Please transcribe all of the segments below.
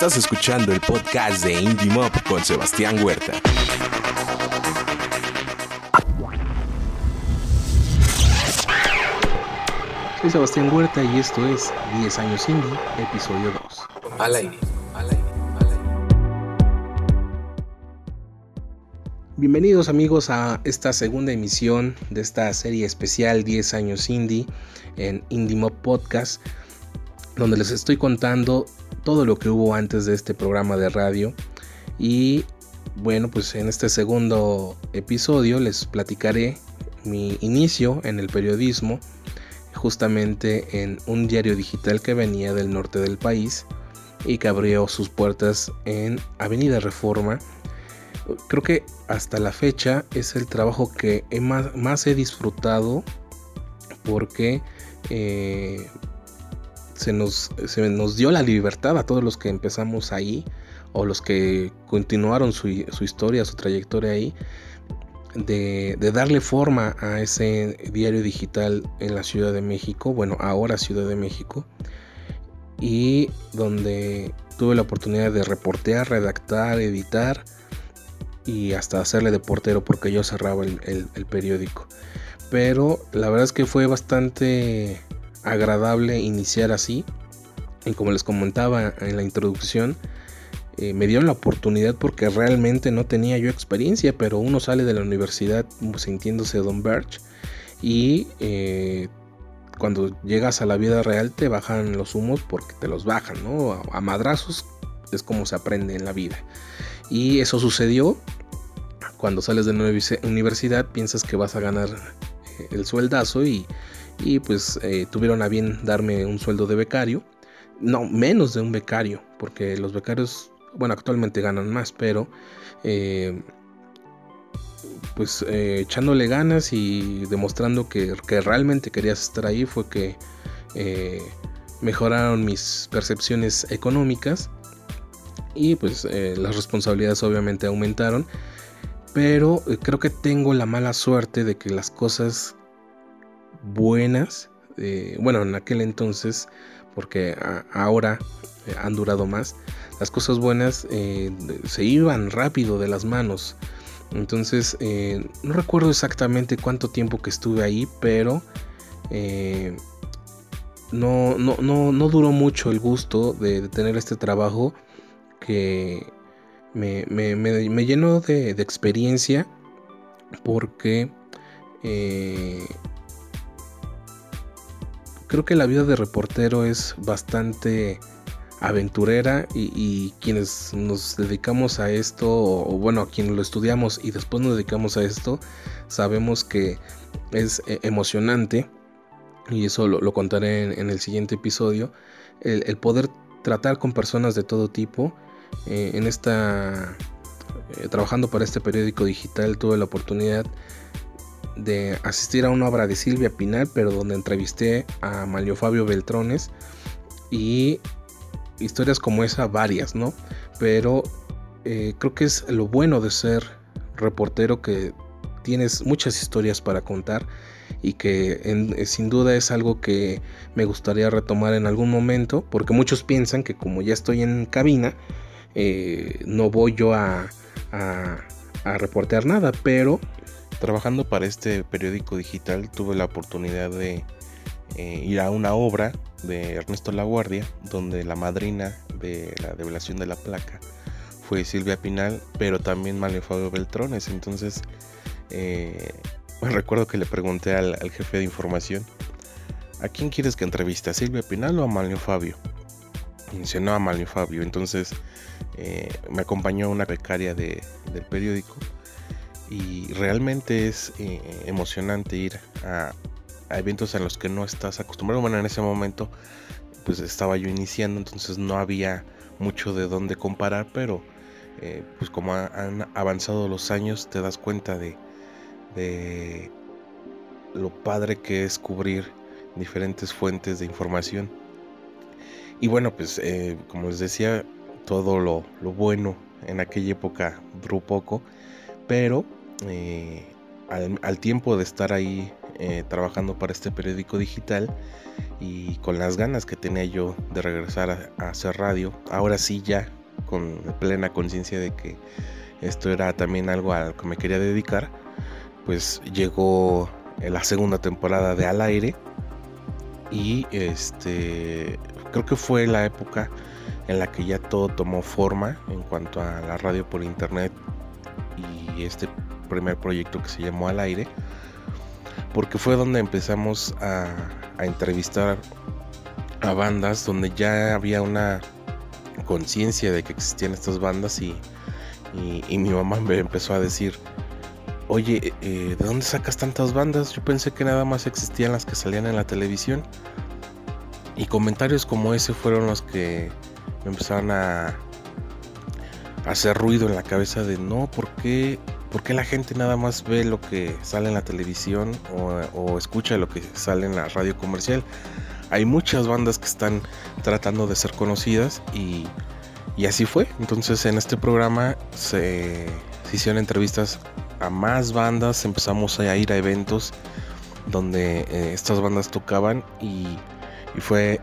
Estás escuchando el podcast de Indie Mob con Sebastián Huerta. Soy Sebastián Huerta y esto es 10 años indie, episodio 2. Al aire. Bienvenidos amigos a esta segunda emisión de esta serie especial 10 años indie en Indie Mob Podcast, donde les estoy contando todo lo que hubo antes de este programa de radio y bueno pues en este segundo episodio les platicaré mi inicio en el periodismo justamente en un diario digital que venía del norte del país y que abrió sus puertas en Avenida Reforma. Creo que hasta la fecha es el trabajo que más, he disfrutado porque eh, se, nos, se nos dio la libertad a todos los que empezamos ahí o los que continuaron su, su historia, su trayectoria ahí, de, darle forma a ese diario digital en la Ciudad de México, bueno, ahora Ciudad de México, y donde tuve la oportunidad de reportear, redactar, editar y hasta hacerle de portero porque yo cerraba el, el periódico. Pero la verdad es que fue bastante agradable iniciar así. Y como les comentaba en la introducción, eh, me dieron la oportunidad porque realmente no tenía yo experiencia, pero uno sale de la universidad sintiéndose Don Birch y eh, cuando llegas a la vida real te bajan los humos porque te los bajan, ¿no? A, madrazos es como se aprende en la vida. Y eso sucedió cuando sales de la universidad, piensas que vas a ganar eh, el sueldazo y, y pues tuvieron a bien darme un sueldo de becario. No, menos de un becario, porque los becarios bueno, actualmente ganan más, pero eh, pues eh, echándole ganas y demostrando que, realmente querías estar ahí fue que eh, mejoraron mis percepciones económicas y pues las responsabilidades obviamente aumentaron, pero creo que tengo la mala suerte de que las cosas buenas, bueno, en aquel entonces, porque ahora han durado más, las cosas buenas eh, se iban rápido de las manos. Entonces, eh, no recuerdo exactamente cuánto tiempo que estuve ahí, pero eh, no, no, no, duró mucho el gusto de, tener este trabajo que me, llenó de, de, experiencia porque creo que la vida de reportero es bastante aventurera y, quienes nos dedicamos a esto, o bueno, quienes lo estudiamos y después nos dedicamos a esto, sabemos que es eh, emocionante, y eso lo, contaré en, el siguiente episodio, el, poder tratar con personas de todo tipo. Eh, en esta, eh, trabajando para este periódico digital, tuve la oportunidad de asistir a una obra de Silvia Pinal, pero donde entrevisté a Mario Fabio Beltrones y historias como esa varias, ¿no? Pero eh, creo que es lo bueno de ser reportero que tienes muchas historias para contar y que eh, sin duda es algo que me gustaría retomar en algún momento porque muchos piensan que como ya estoy en cabina eh, no voy yo a, a, reportear nada pero trabajando para este periódico digital tuve la oportunidad de ir a una obra de Ernesto Laguardia, donde la madrina de la develación de la placa fue Silvia Pinal, pero también Mario Fabio Beltrones. Entonces, eh, recuerdo que le pregunté al, jefe de información, ¿a quién quieres que entreviste? ¿A Silvia Pinal o a Mario Fabio? No, a Mario Fabio. Entonces, eh, me acompañó una becaria del periódico y realmente es eh, emocionante ir a, eventos en los que no estás acostumbrado. Bueno, en ese momento pues estaba yo iniciando, entonces no había mucho de dónde comparar, pero eh, pues como han avanzado los años te das cuenta de, lo padre que es cubrir diferentes fuentes de información. Y bueno, pues eh, como les decía, todo lo, bueno en aquella época duró poco, pero eh, al, tiempo de estar ahí eh, trabajando para este periódico digital, y con las ganas que tenía yo de regresar a, hacer radio. Ahora sí ya con plena conciencia de que esto era también algo a lo que me quería dedicar, pues llegó la segunda temporada de Al aire y este creo que fue la época en la que ya todo tomó forma en cuanto a la radio por internet y este primer proyecto que se llamó Al aire porque fue donde empezamos a, entrevistar a bandas donde ya había una conciencia de que existían estas bandas y, mi mamá me empezó a decir, oye, eh, ¿de dónde sacas tantas bandas? Yo pensé que nada más existían las que salían en la televisión. Y comentarios como ese fueron los que me empezaron a hacer ruido en la cabeza de no, ¿por qué ¿Por qué la gente nada más ve lo que sale en la televisión o, escucha lo que sale en la radio comercial? Hay muchas bandas que están tratando de ser conocidas y, así fue. Entonces en este programa se, hicieron entrevistas a más bandas, empezamos a ir a eventos donde eh, estas bandas tocaban y, fue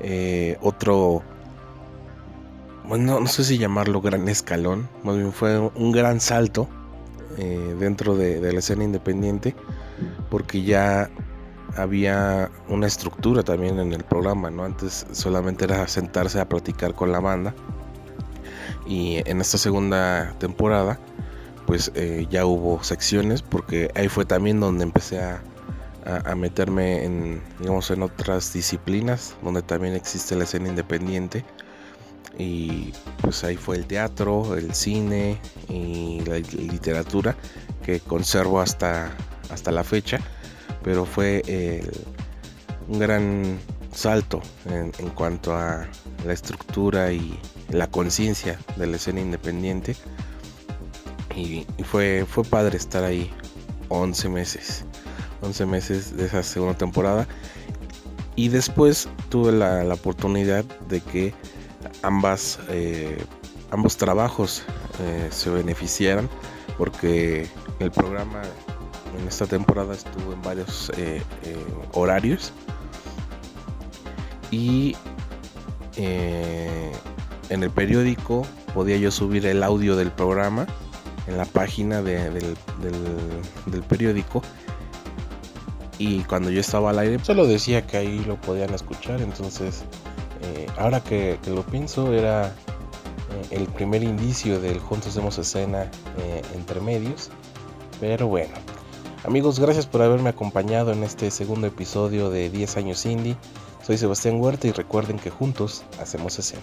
eh, otro, bueno, no sé si llamarlo gran escalón, más bien fue un gran salto eh, dentro de, la escena independiente porque ya había una estructura también en el programa, ¿no? Antes solamente era sentarse a platicar con la banda y en esta segunda temporada pues eh, ya hubo secciones porque ahí fue también donde empecé a, a, meterme en digamos en otras disciplinas donde también existe la escena independiente y pues ahí fue el teatro, el cine y la literatura que conservo hasta, hasta la fecha, pero fue un gran salto en, cuanto a la estructura y la conciencia de la escena independiente. Y, fue, fue padre estar ahí 11 meses 11 meses de esa segunda temporada. Y después tuve la oportunidad de que ambas, eh, ambos trabajos eh, se beneficiaran porque el programa en esta temporada estuvo en varios eh, horarios. Y en el periódico podía yo subir el audio del programa en la página del, periódico. Y cuando yo estaba al aire solo decía que ahí lo podían escuchar entonces ahora que, lo pienso, era eh, el primer indicio del Juntos Hemos Escena eh, entre medios. Pero bueno, amigos, gracias por haberme acompañado en este segundo episodio de 10 años indie. Soy Sebastián Huerta y recuerden que juntos hacemos escena.